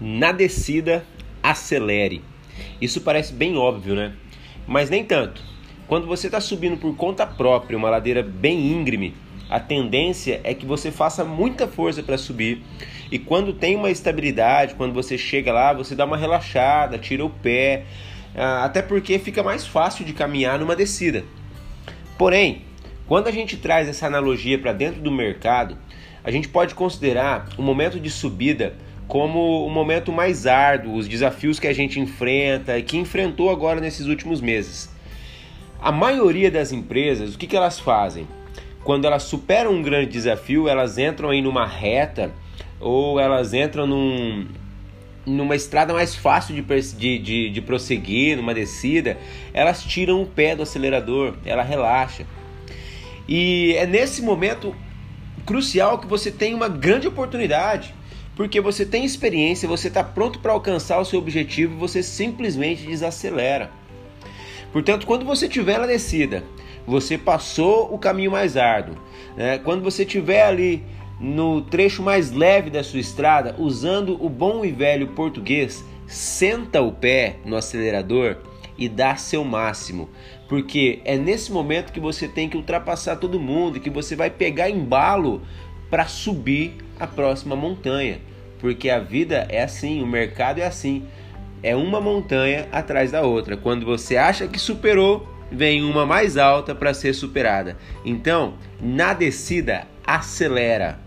Na descida, acelere. Isso parece bem óbvio, né? Mas nem tanto. Quando você está subindo por conta própria uma ladeira bem íngreme, a tendência é que você faça muita força para subir. E quando tem uma estabilidade, quando você chega lá, você dá uma relaxada, tira o pé, ah, até porque fica mais fácil de caminhar numa descida. Porém, quando a gente traz essa analogia para dentro do mercado, a gente pode considerar o momento de subida como o momento mais árduo, os desafios que a gente enfrenta e que enfrentou agora nesses últimos meses. A maioria das empresas, o que, que elas fazem? Quando elas superam um grande desafio, elas entram aí numa reta ou elas entram num, numa estrada mais fácil de, de, de, de prosseguir, numa descida, elas tiram o pé do acelerador, ela relaxa. E é nesse momento crucial que você tem uma grande oportunidade porque você tem experiência, você está pronto para alcançar o seu objetivo você simplesmente desacelera. Portanto, quando você estiver na descida, você passou o caminho mais árduo. Né? Quando você estiver ali no trecho mais leve da sua estrada, usando o bom e velho português, senta o pé no acelerador e dá seu máximo, porque é nesse momento que você tem que ultrapassar todo mundo que você vai pegar embalo para subir a próxima montanha porque a vida é assim, o mercado é assim. É uma montanha atrás da outra. Quando você acha que superou, vem uma mais alta para ser superada. Então, na descida, acelera.